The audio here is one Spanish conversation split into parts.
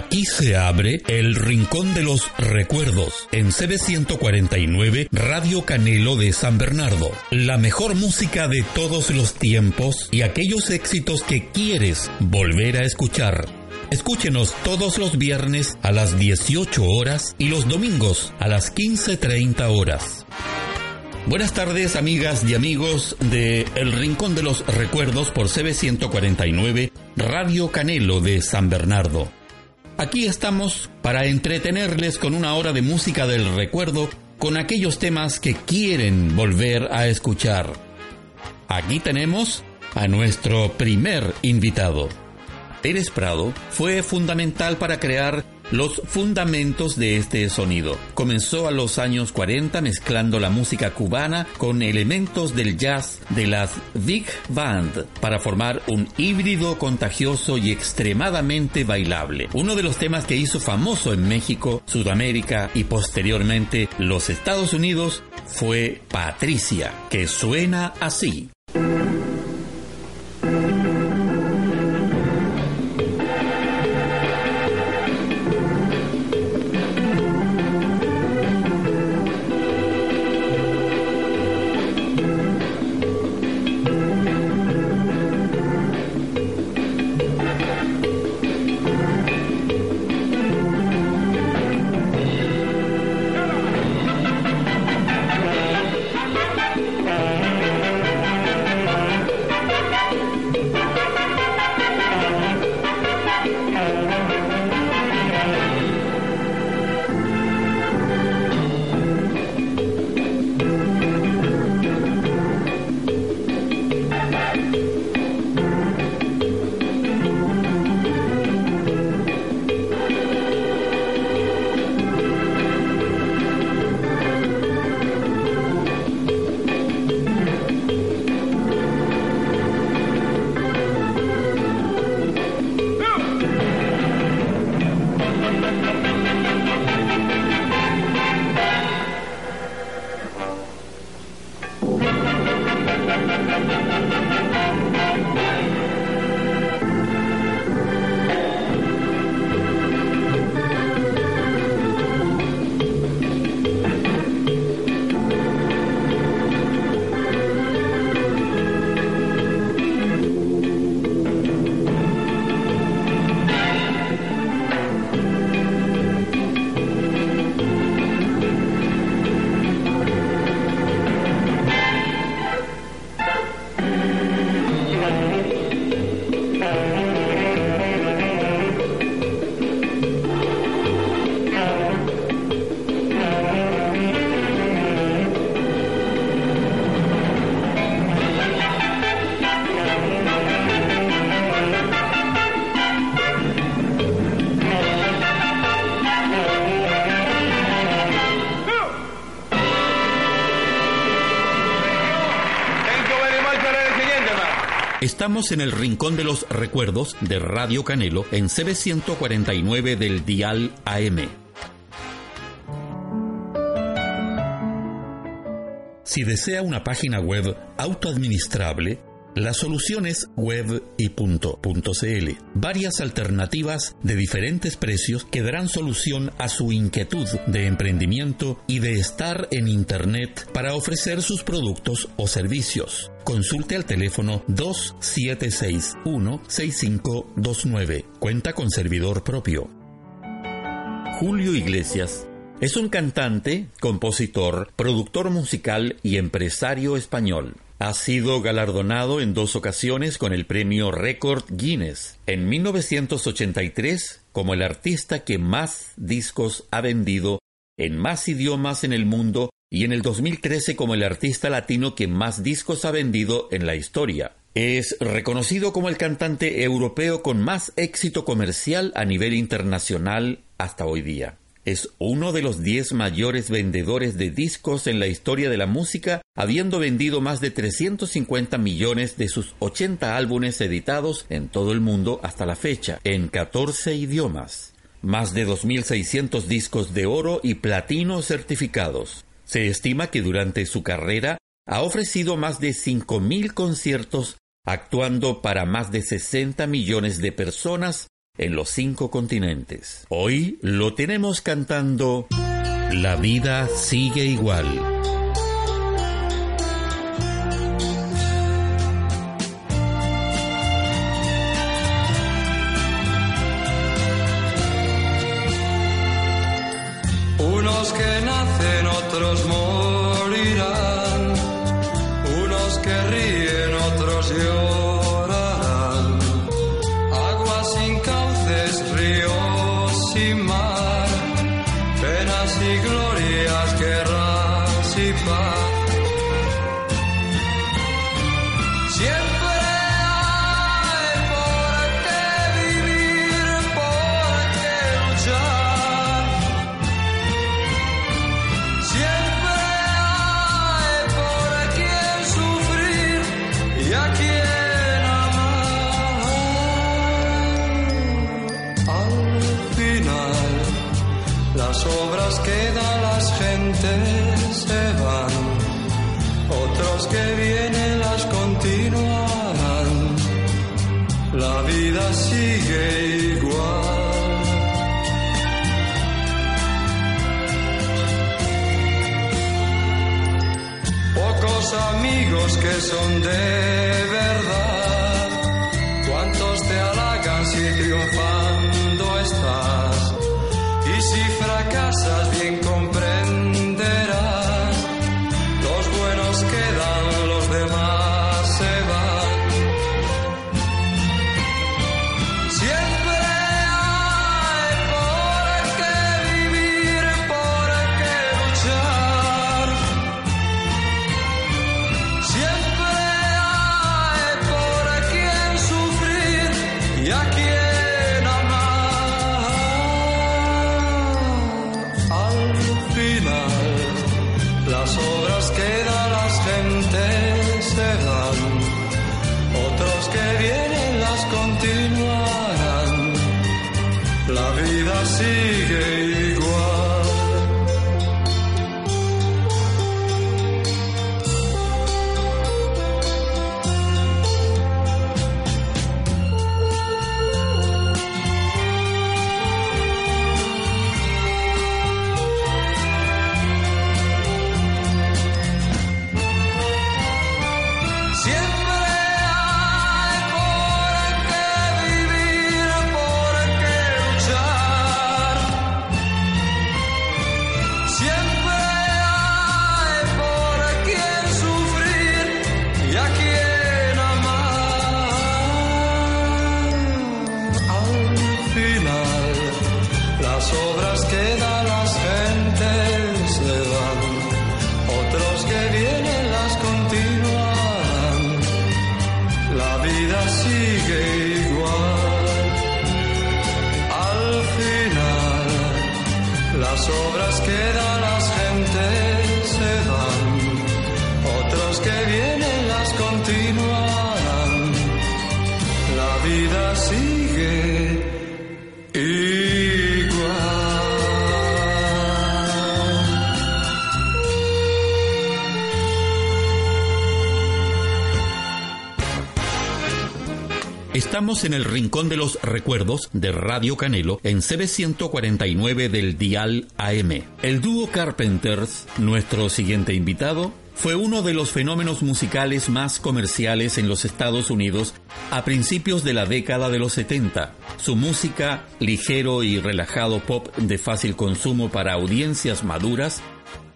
Aquí se abre el Rincón de los Recuerdos en CB149 Radio Canelo de San Bernardo. La mejor música de todos los tiempos y aquellos éxitos que quieres volver a escuchar. Escúchenos todos los viernes a las 18 horas y los domingos a las 15.30 horas. Buenas tardes amigas y amigos de El Rincón de los Recuerdos por CB149 Radio Canelo de San Bernardo. Aquí estamos para entretenerles con una hora de música del recuerdo con aquellos temas que quieren volver a escuchar. Aquí tenemos a nuestro primer invitado. Pérez Prado fue fundamental para crear los fundamentos de este sonido. Comenzó a los años 40 mezclando la música cubana con elementos del jazz de las Big Band para formar un híbrido contagioso y extremadamente bailable. Uno de los temas que hizo famoso en México, Sudamérica y posteriormente los Estados Unidos fue Patricia, que suena así. Estamos en el Rincón de los Recuerdos de Radio Canelo en CB149 del Dial AM. Si desea una página web autoadministrable, la solución es web y Varias alternativas de diferentes precios que darán solución a su inquietud de emprendimiento y de estar en Internet para ofrecer sus productos o servicios. Consulte al teléfono 2761-6529. Cuenta con servidor propio. Julio Iglesias es un cantante, compositor, productor musical y empresario español. Ha sido galardonado en dos ocasiones con el premio Record Guinness. En 1983 como el artista que más discos ha vendido en más idiomas en el mundo y en el 2013 como el artista latino que más discos ha vendido en la historia. Es reconocido como el cantante europeo con más éxito comercial a nivel internacional hasta hoy día. Es uno de los 10 mayores vendedores de discos en la historia de la música, habiendo vendido más de 350 millones de sus 80 álbumes editados en todo el mundo hasta la fecha, en 14 idiomas. Más de 2.600 discos de oro y platino certificados. Se estima que durante su carrera ha ofrecido más de 5.000 conciertos, actuando para más de 60 millones de personas en los cinco continentes. Hoy lo tenemos cantando La vida sigue igual. Unos que Estamos en el Rincón de los Recuerdos de Radio Canelo en CB149 del Dial AM. El dúo Carpenters, nuestro siguiente invitado, fue uno de los fenómenos musicales más comerciales en los Estados Unidos a principios de la década de los 70. Su música, ligero y relajado pop de fácil consumo para audiencias maduras,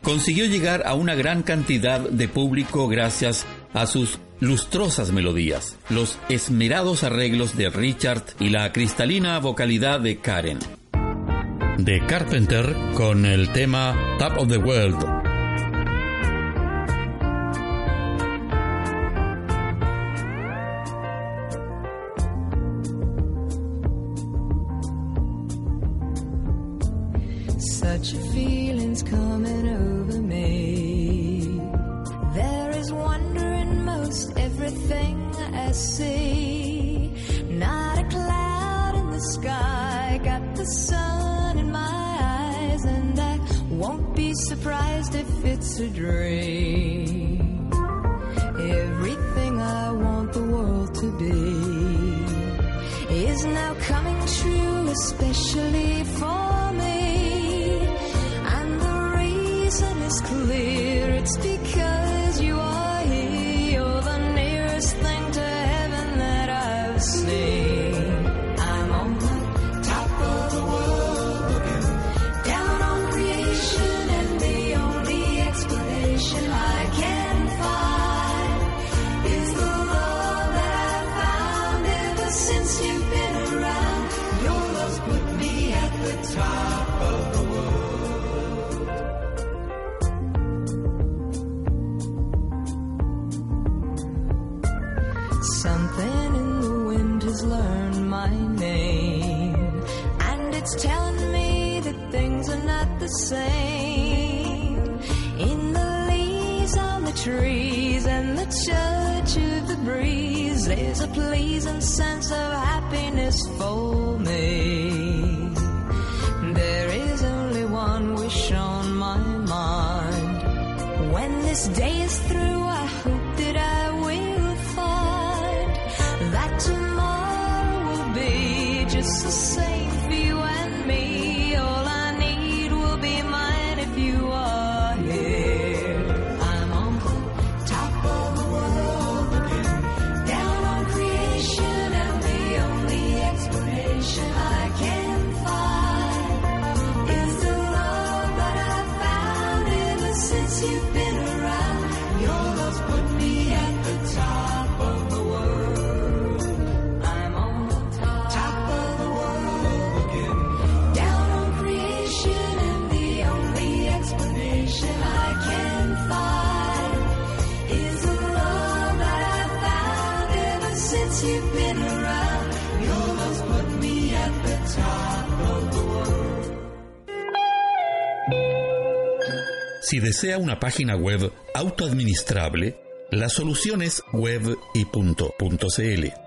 consiguió llegar a una gran cantidad de público gracias a sus lustrosas melodías, los esmerados arreglos de Richard y la cristalina vocalidad de Karen. De Carpenter con el tema Top of the World. Such a everything I see. Not a cloud in the sky, got the sun in my eyes, and I won't be surprised if it's a dream. Everything I want the world to be is now coming true, especially for me. And the reason is clear, it's because listening. Si desea una página web autoadministrable, la solución es web y.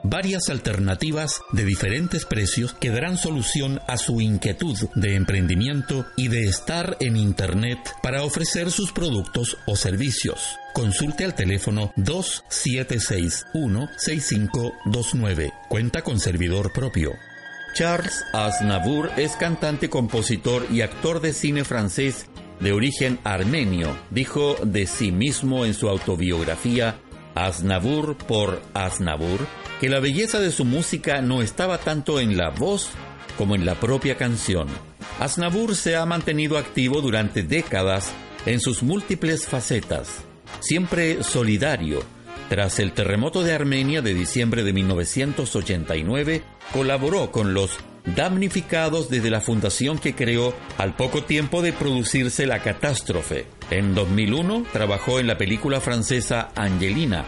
Varias alternativas de diferentes precios que darán solución a su inquietud de emprendimiento y de estar en Internet para ofrecer sus productos o servicios. Consulte al teléfono 2761-6529. Cuenta con servidor propio. Charles Aznavour es cantante, compositor y actor de cine francés de origen armenio. Dijo de sí mismo en su autobiografía Aznavour por Aznavour que la belleza de su música no estaba tanto en la voz como en la propia canción. Aznavour se ha mantenido activo durante décadas en sus múltiples facetas, siempre solidario. Tras el terremoto de Armenia de diciembre de 1989, colaboró con los damnificados desde la fundación que creó al poco tiempo de producirse la catástrofe. En 2001 trabajó en la película francesa Angelina,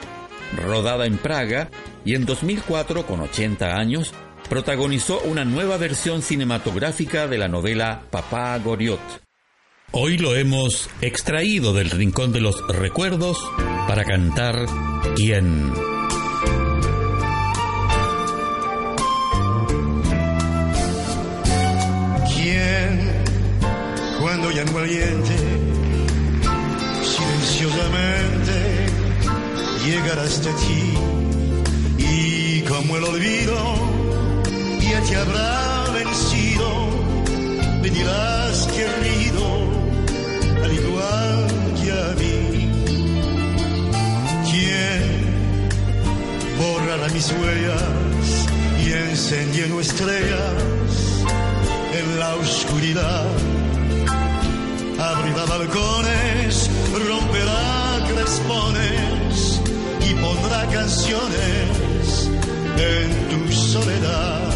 rodada en Praga, y en 2004, con 80 años, protagonizó una nueva versión cinematográfica de la novela Papá Goriot. Hoy lo hemos extraído del Rincón de los Recuerdos para cantar ¿Quién? ¿Quién, cuando ya en valiente, silenciosamente llegará hasta ti? Y como el olvido ya te habrá vencido, me dirás querido, al igual que a mí. ¿Quién borrará mis huellas y encendiendo estrellas? en la oscuridad. Abrirá balcones, romperá crespones y pondrá canciones en tu soledad.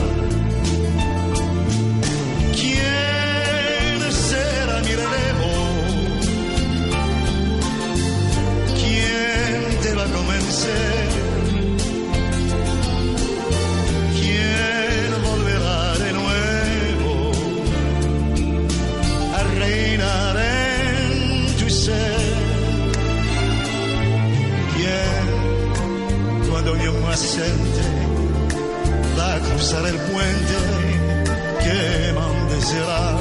Mi ascente va a cruzar el puente que será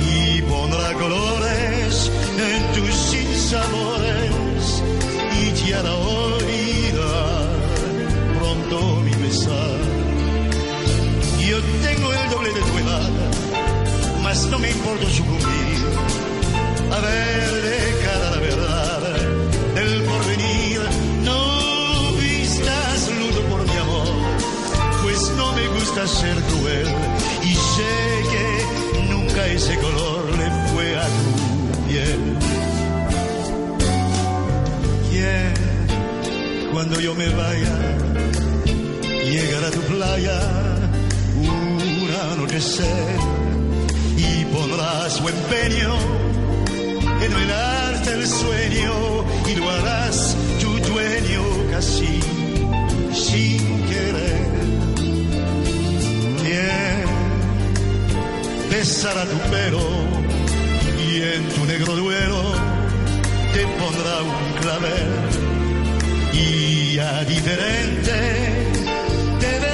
y pondrá colores en tus sinsabores y te hará olvidar pronto mi pesar. tengo el doble de tu edad, mas no me importa sucumbir. A ver de cara gusta ser cruel y sé que nunca ese color le fue a tu piel. ¿Quién, cuando yo me vaya, llegará a tu playa un anochecer y pondrás su empeño en velarte el sueño y lo harás tu dueño casi sin querer. Bien, besará tu pelo y en tu negro duelo te pondrá un clavel y ya diferente te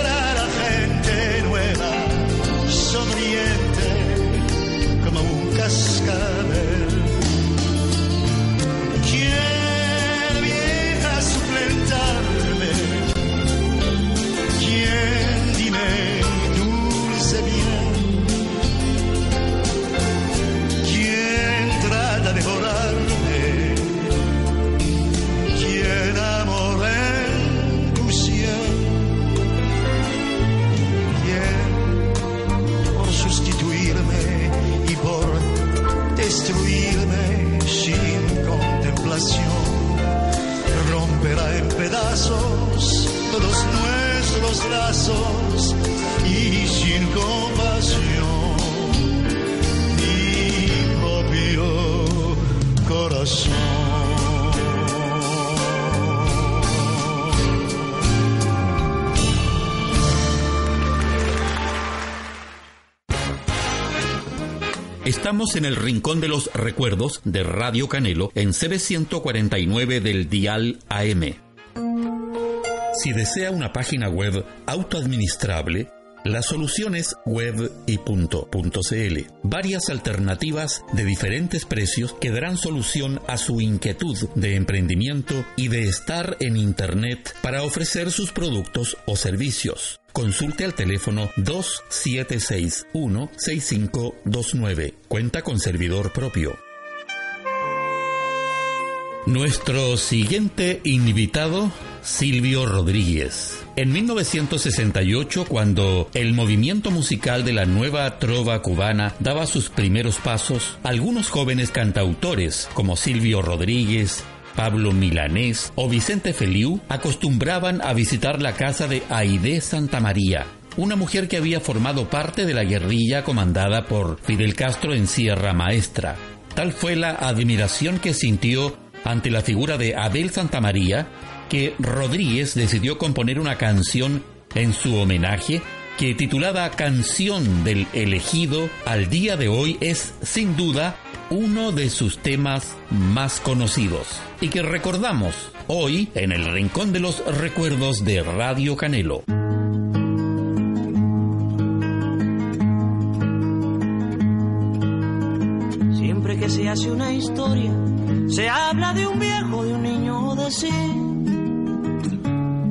todos nuestros lazos y sin compasión mi propio corazón. Estamos en el Rincón de los Recuerdos de Radio Canelo en CB149 del Dial AM. Si desea una página web autoadministrable, la solución es web y. Varias alternativas de diferentes precios que darán solución a su inquietud de emprendimiento y de estar en Internet para ofrecer sus productos o servicios. Consulte al teléfono 2761-6529. Cuenta con servidor propio. Nuestro siguiente invitado, Silvio Rodríguez. En 1968, cuando el movimiento musical de la nueva trova cubana daba sus primeros pasos, algunos jóvenes cantautores como Silvio Rodríguez, Pablo Milanés o Vicente Feliu acostumbraban a visitar la casa de Aide Santa María, una mujer que había formado parte de la guerrilla comandada por Fidel Castro en Sierra Maestra. Tal fue la admiración que sintió ante la figura de Abel Santamaría que Rodríguez decidió componer una canción en su homenaje que titulada Canción del Elegido al día de hoy es sin duda uno de sus temas más conocidos y que recordamos hoy en el Rincón de los Recuerdos de Radio Canelo. Siempre que se hace una historia, se habla de un viejo, de un niño de sí.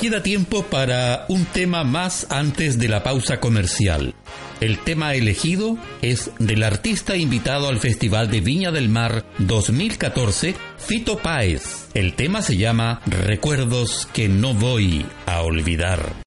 Queda tiempo para un tema más antes de la pausa comercial. El tema elegido es del artista invitado al Festival de Viña del Mar 2014, Fito Páez. El tema se llama Recuerdos que no voy a olvidar.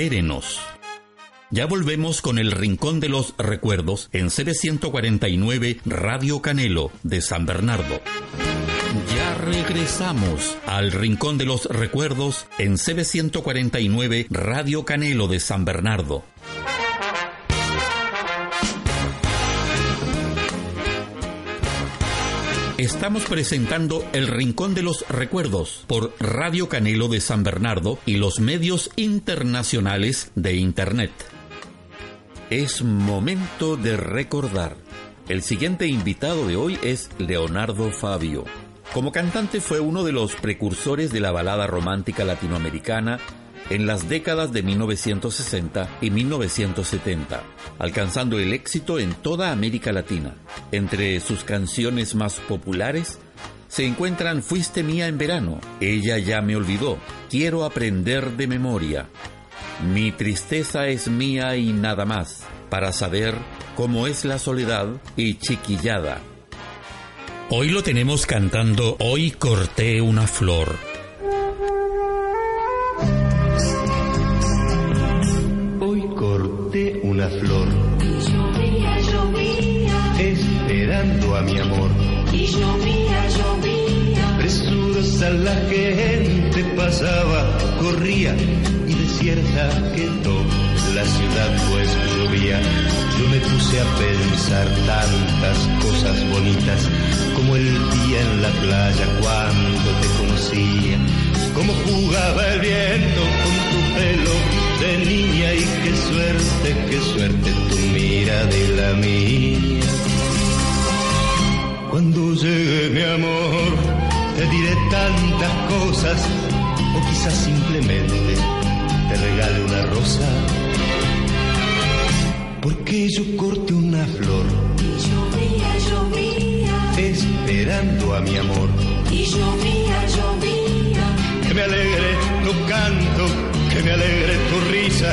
Espérenos. Ya volvemos con el Rincón de los Recuerdos en CB149 Radio Canelo de San Bernardo. Ya regresamos al Rincón de los Recuerdos en CB149 Radio Canelo de San Bernardo. Estamos presentando El Rincón de los Recuerdos por Radio Canelo de San Bernardo y los medios internacionales de Internet. Es momento de recordar. El siguiente invitado de hoy es Leonardo Fabio. Como cantante fue uno de los precursores de la balada romántica latinoamericana en las décadas de 1960 y 1970, alcanzando el éxito en toda América Latina. Entre sus canciones más populares se encuentran Fuiste mía en verano, Ella ya me olvidó, Quiero aprender de memoria, Mi tristeza es mía y nada más, para saber cómo es la soledad y Chiquillada. Hoy lo tenemos cantando Hoy corté una flor flor. Llovía, llovía. Esperando a mi amor. Y llovía, llovía. Presurosa la gente pasaba, corría y desierta quedó la ciudad pues llovía. Yo me puse a pensar tantas cosas bonitas como el día en la playa cuando te conocía, como jugaba el viento con tu pelo de niña y qué suerte, de la mía. Cuando llegue mi amor, te diré tantas cosas, o quizás simplemente te regale una rosa. Porque yo corte una flor. Y llovía, llovía. Esperando a mi amor. Y llovía, llovía. Que me alegre tu canto que me alegre tu risa,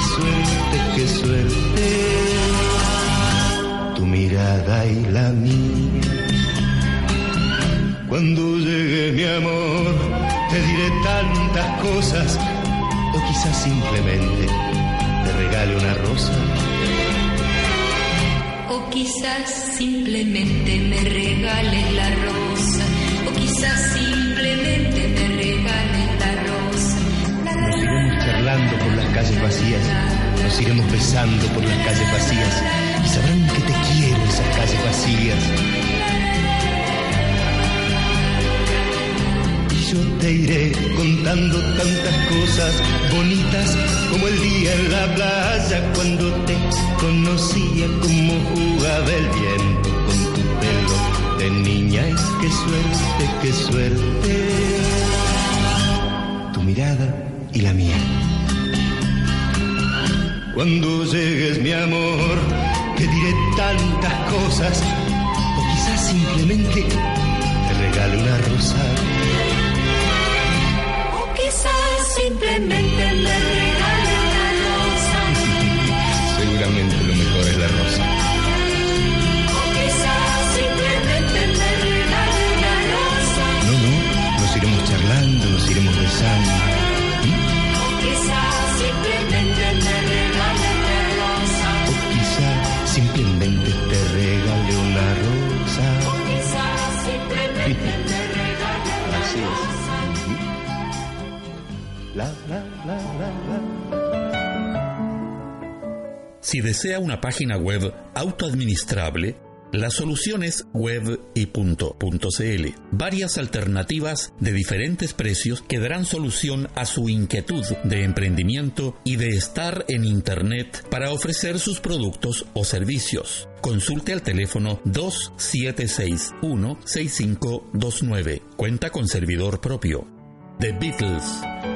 suerte, qué suerte. Tu mirada y la mía. Cuando llegue mi amor, te diré tantas cosas, o quizás simplemente te regale una rosa. O quizás simplemente me regales la rosa, o quizás simplemente vacías, nos iremos besando por las calles vacías y sabrán que te quiero esas calles vacías. Y yo te iré contando tantas cosas bonitas como el día en la playa cuando te conocía como jugaba el viento con tu pelo de niña y qué suerte, qué suerte. Tu mirada y la mía. Cuando llegues mi amor, te diré tantas cosas, o quizás simplemente te regale una rosa. O quizás simplemente me regale una rosa. Seguramente lo mejor es la rosa. O quizás simplemente me regale una rosa. No, no, nos iremos charlando, nos iremos besando. La, la, la. Si desea una página web autoadministrable, la solución es web y punto, punto CL. Varias alternativas de diferentes precios que darán solución a su inquietud de emprendimiento y de estar en Internet para ofrecer sus productos o servicios. Consulte al teléfono 2761-6529. Cuenta con servidor propio. The Beatles.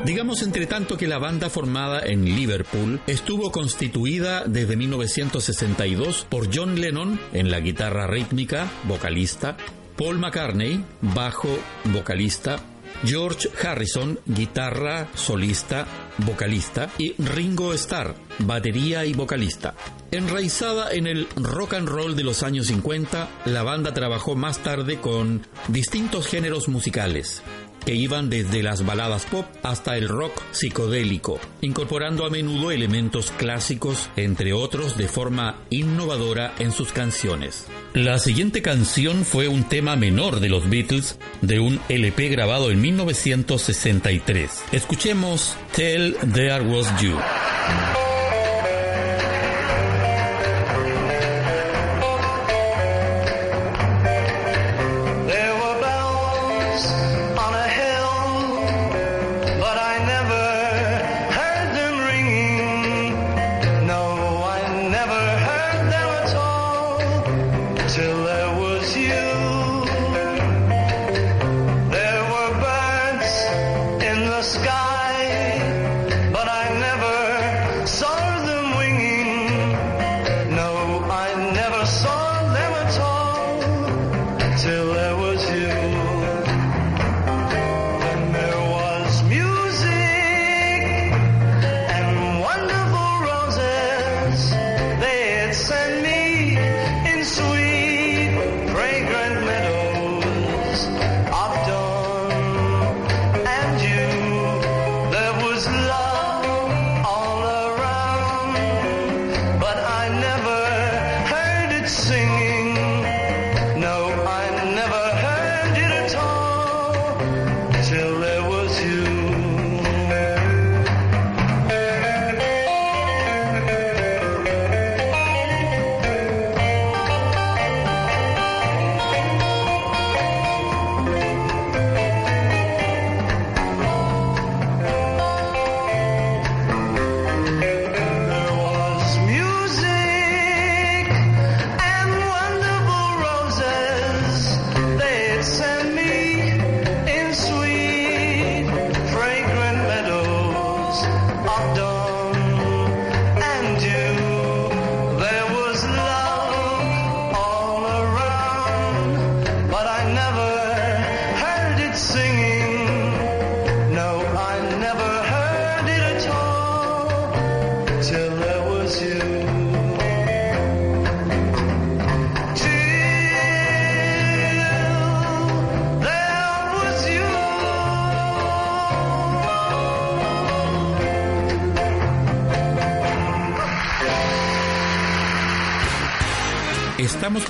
Digamos entre tanto que la banda formada en Liverpool estuvo constituida desde 1962 por John Lennon en la guitarra rítmica, vocalista, Paul McCartney, bajo, vocalista, George Harrison, guitarra, solista, vocalista, y Ringo Starr, batería y vocalista. Enraizada en el rock and roll de los años 50, la banda trabajó más tarde con distintos géneros musicales, que iban desde las baladas pop hasta el rock psicodélico, incorporando a menudo elementos clásicos, entre otros, de forma innovadora en sus canciones. La siguiente canción fue un tema menor de los Beatles de un LP grabado en 1963. Escuchemos Tell There Was You.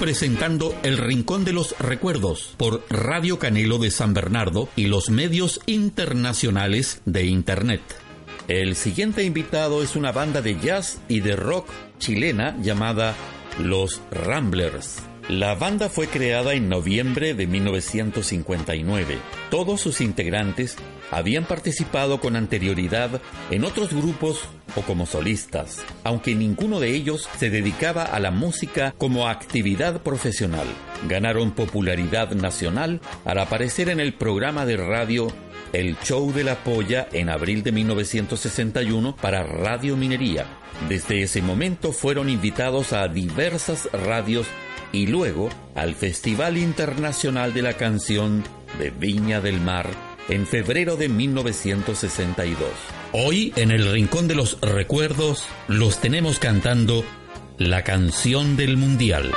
Presentando El Rincón de los Recuerdos por Radio Canelo de San Bernardo y los medios internacionales de Internet. El siguiente invitado es una banda de jazz y de rock chilena llamada Los Ramblers. La banda fue creada en noviembre de 1959. Todos sus integrantes habían participado con anterioridad en otros grupos o como solistas, aunque ninguno de ellos se dedicaba a la música como actividad profesional. Ganaron popularidad nacional al aparecer en el programa de radio El Show de la Polla en abril de 1961 para Radio Minería. Desde ese momento fueron invitados a diversas radios y luego al Festival Internacional de la Canción de Viña del Mar en febrero de 1962. Hoy, en el Rincón de los Recuerdos, los tenemos cantando la canción del Mundial.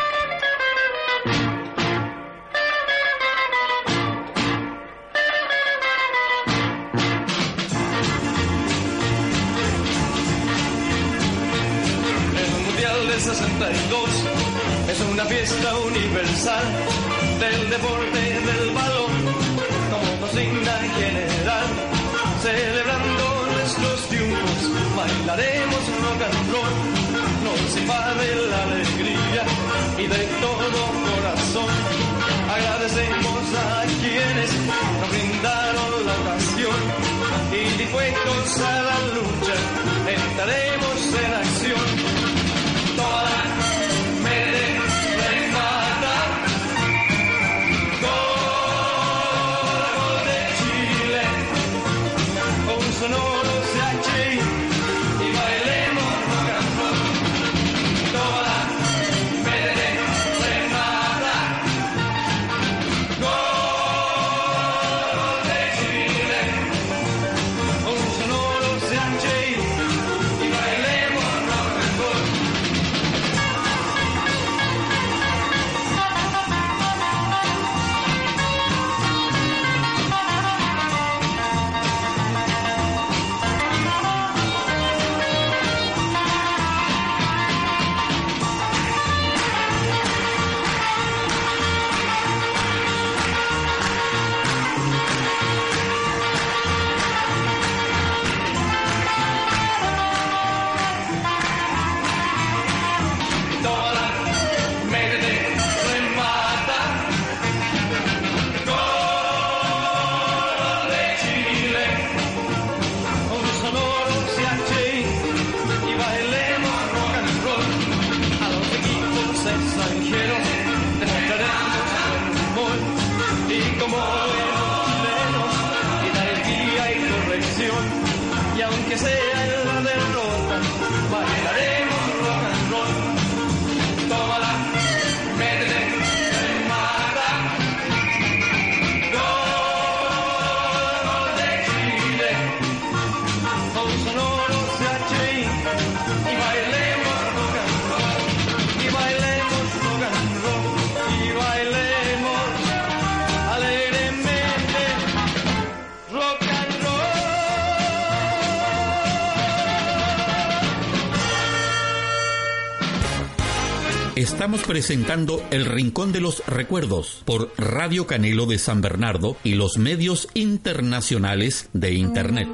Estamos presentando El Rincón de los Recuerdos por Radio Canelo de San Bernardo y los medios internacionales de Internet.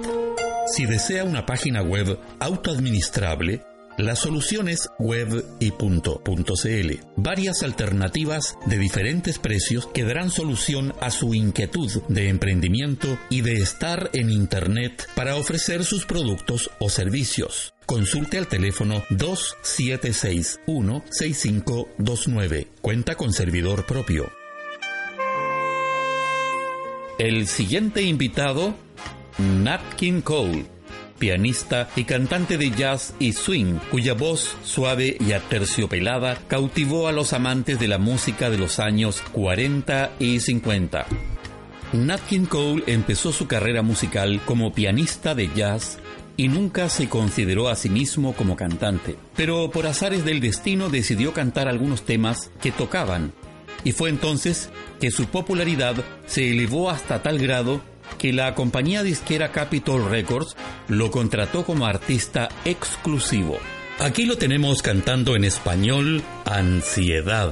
Si desea una página web autoadministrable, la solución es web y Varias alternativas de diferentes precios que darán solución a su inquietud de emprendimiento y de estar en Internet para ofrecer sus productos o servicios. Consulte al teléfono 2761-6529. Cuenta con servidor propio. El siguiente invitado, Nat King Cole pianista y cantante de jazz y swing, cuya voz suave y aterciopelada cautivó a los amantes de la música de los años 40 y 50. Nat King Cole empezó su carrera musical como pianista de jazz y nunca se consideró a sí mismo como cantante, pero por azares del destino decidió cantar algunos temas que tocaban, y fue entonces que su popularidad se elevó hasta tal grado que la compañía disquera Capitol Records lo contrató como artista exclusivo. Aquí lo tenemos cantando en español Ansiedad.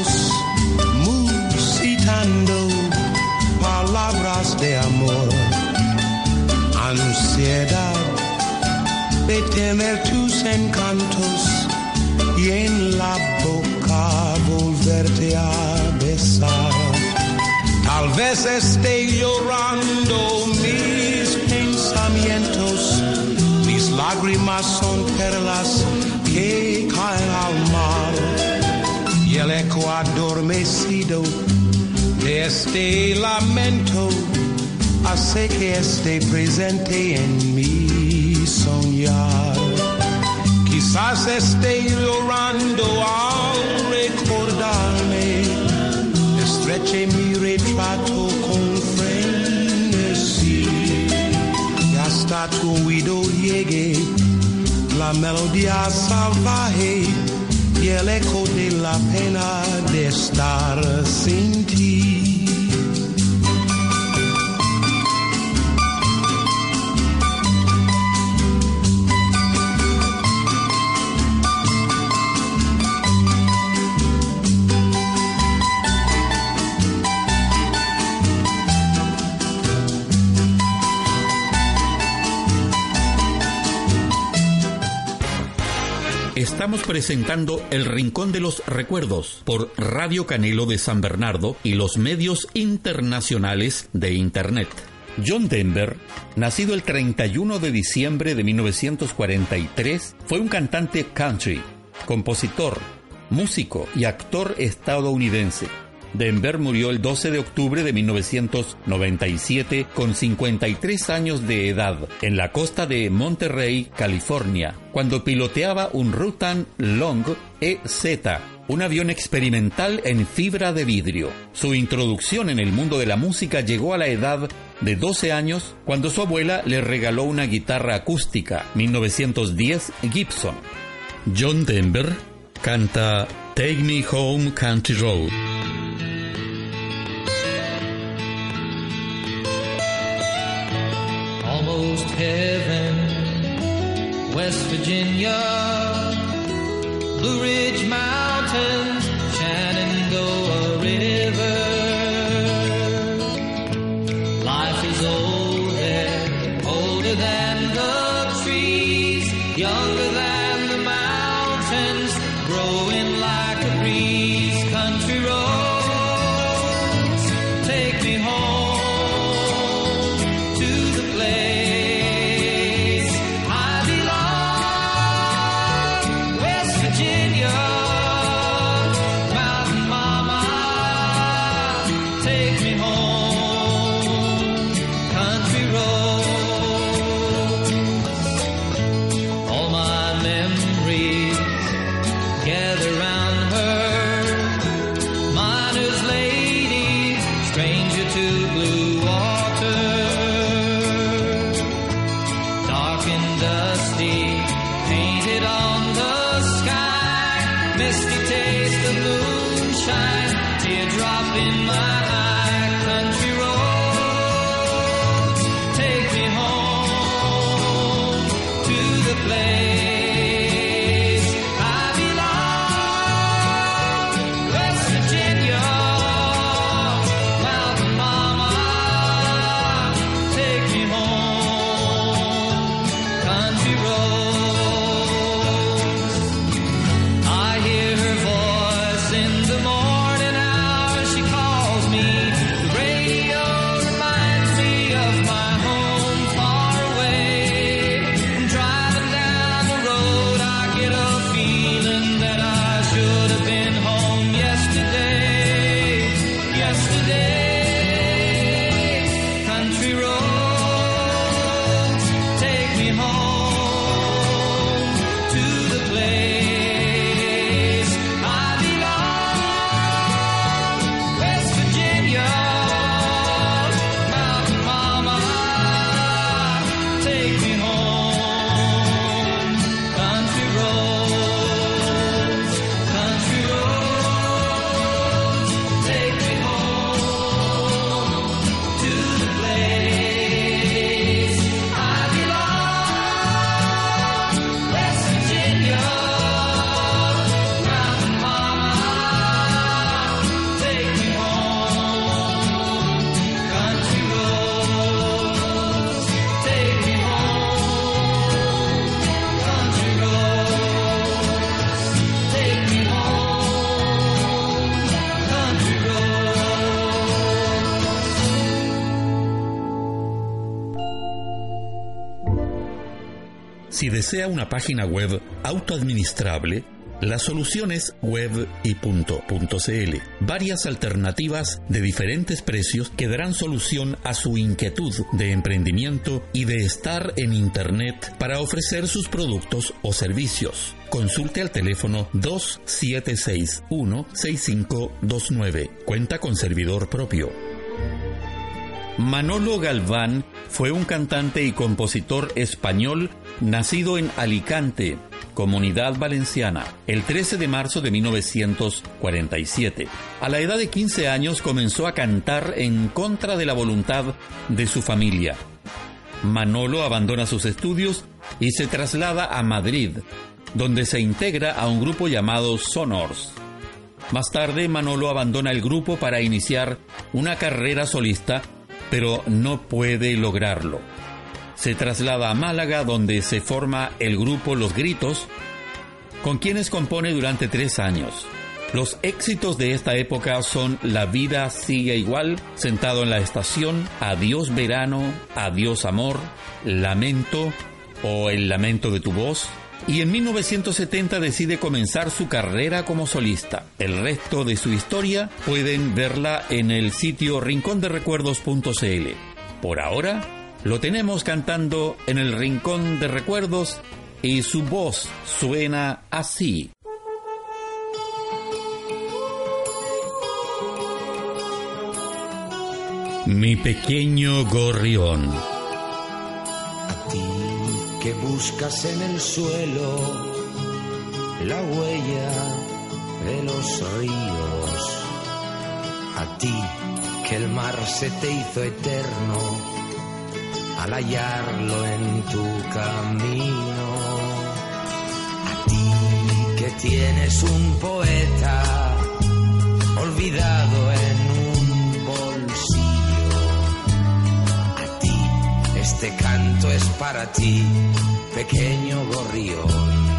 ansiedad de tener tus encantos y en la boca volverte a besar. Tal vez esté llorando mis pensamientos, mis lágrimas son perlas que caen al mar y el eco adormecido este lamento hace que esté presente en mi soñar. Quizás esté llorando al recordarme, estreche mi retrato con frenesí y hasta tu oído llegue la melodía salvaje y el eco de la pena de estar sin ti. Estamos presentando El Rincón de los Recuerdos por Radio Canelo de San Bernardo y los medios internacionales de Internet. John Denver, nacido el 31 de diciembre de 1943, fue un cantante country, compositor, músico y actor estadounidense. Denver murió el 12 de octubre de 1997 con 53 años de edad en la costa de Monterrey, California, cuando piloteaba un Rutan Long EZ, un avión experimental en fibra de vidrio. Su introducción en el mundo de la música llegó a la edad de 12 años cuando su abuela le regaló una guitarra acústica 1910 Gibson. John Denver canta Take Me Home Country Road. Heaven. West Virginia, Blue Ridge Mountains, Shenandoah River. Life is old there, older than the trees, younger Desea una página web autoadministrable, la solución es web y Varias alternativas de diferentes precios que darán solución a su inquietud de emprendimiento y de estar en Internet para ofrecer sus productos o servicios. Consulte al teléfono 2761-6529. Cuenta con servidor propio. Manolo Galván fue un cantante y compositor español nacido en Alicante, Comunidad Valenciana, el 13 de marzo de 1947. A la edad de 15 años comenzó a cantar en contra de la voluntad de su familia. Manolo abandona sus estudios y se traslada a Madrid, donde se integra a un grupo llamado Sonors. Más tarde, Manolo abandona el grupo para iniciar una carrera solista, pero no puede lograrlo se traslada a Málaga donde se forma el grupo Los Gritos, con quienes compone durante tres años. Los éxitos de esta época son La vida sigue igual, Sentado en la estación, Adiós verano, Adiós amor, Lamento o El lamento de tu voz. Y en 1970 decide comenzar su carrera como solista. El resto de su historia pueden verla en el sitio rinconderecuerdos.cl. Por ahora, lo tenemos cantando en el rincón de recuerdos y su voz suena así. Mi pequeño gorrión. Que buscas en el suelo la huella de los ríos. A ti que el mar se te hizo eterno al hallarlo en tu camino. A ti que tienes un poeta olvidado en un este canto es para ti, pequeño gorrión.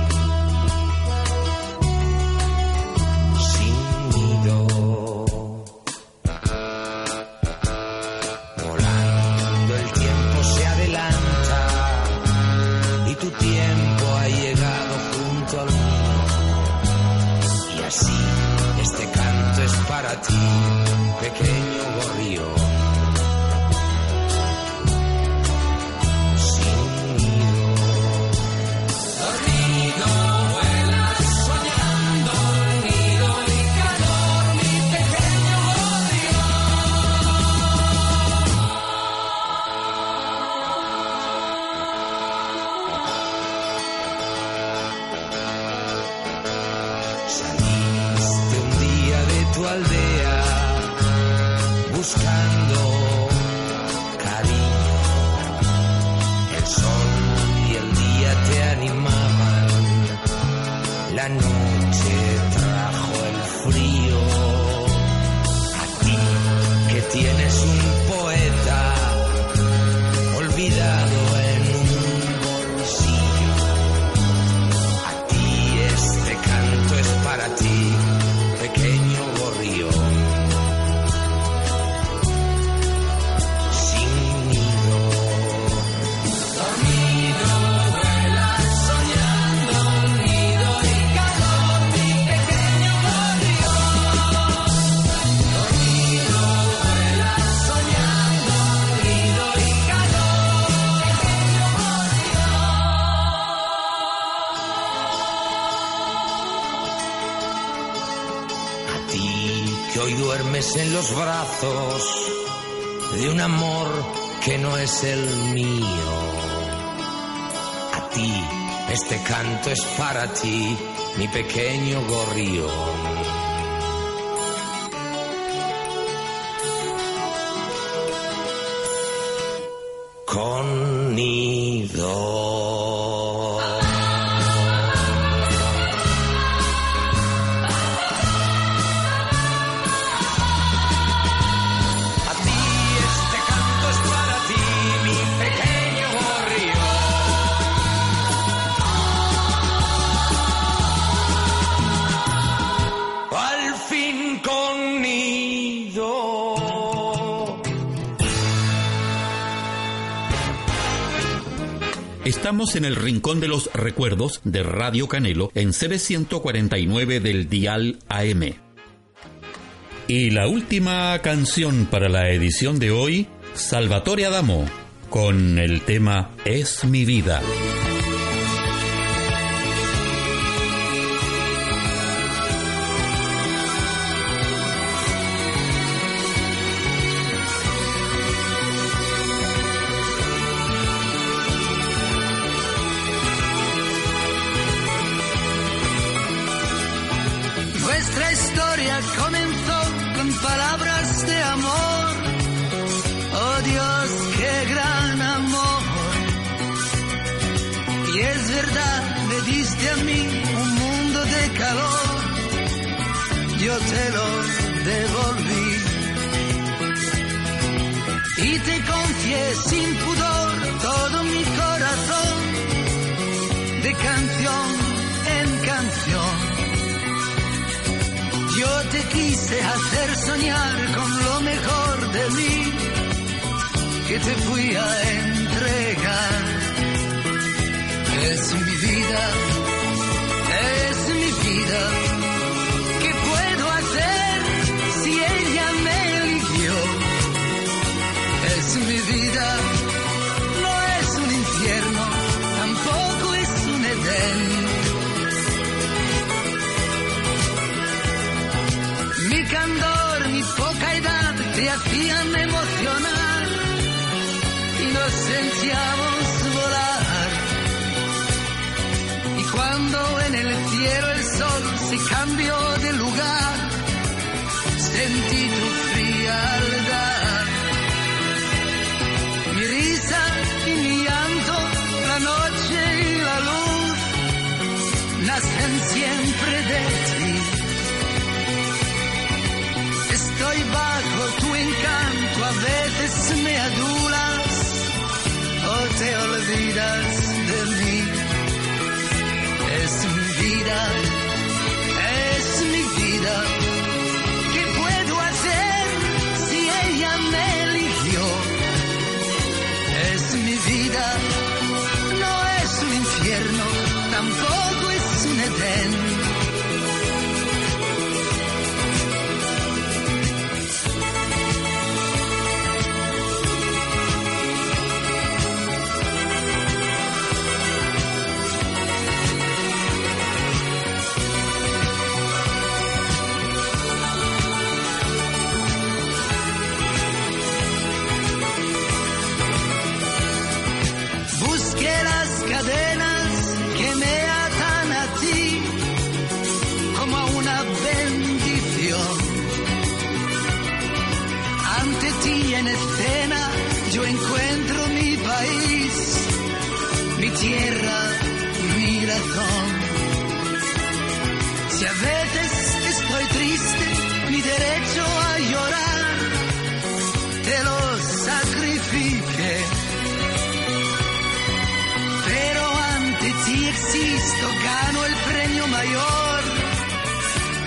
Es para ti, mi pequeño gorrión. Estamos en el Rincón de los Recuerdos de Radio Canelo en CB149 del Dial AM. Y la última canción para la edición de hoy, Salvatore Adamo, con el tema Es mi vida. Yo te lo devolví. Y te confié sin pudor todo mi corazón, de canción en canción. Yo te quise hacer soñar con lo mejor de mí, que te fui a entregar. Es mi vida, tierra mira razón. Si a veces estoy triste, mi derecho a llorar, te lo sacrifique. Pero ante ti existo, gano el premio mayor.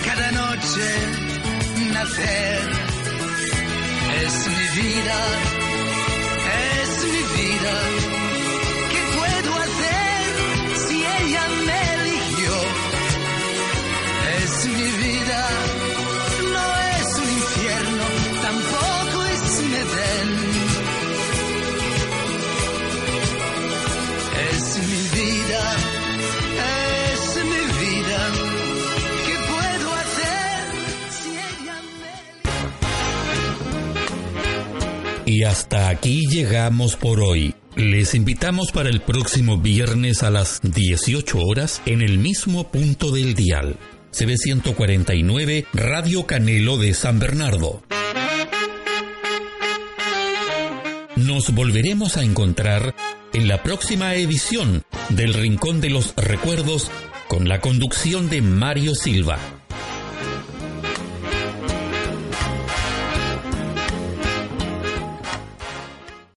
Cada noche nacer es mi vida, es mi vida. Y hasta aquí llegamos por hoy. Les invitamos para el próximo viernes a las 18 horas en el mismo punto del dial. CB149 Radio Canelo de San Bernardo. Nos volveremos a encontrar en la próxima edición del Rincón de los Recuerdos con la conducción de Mario Silva.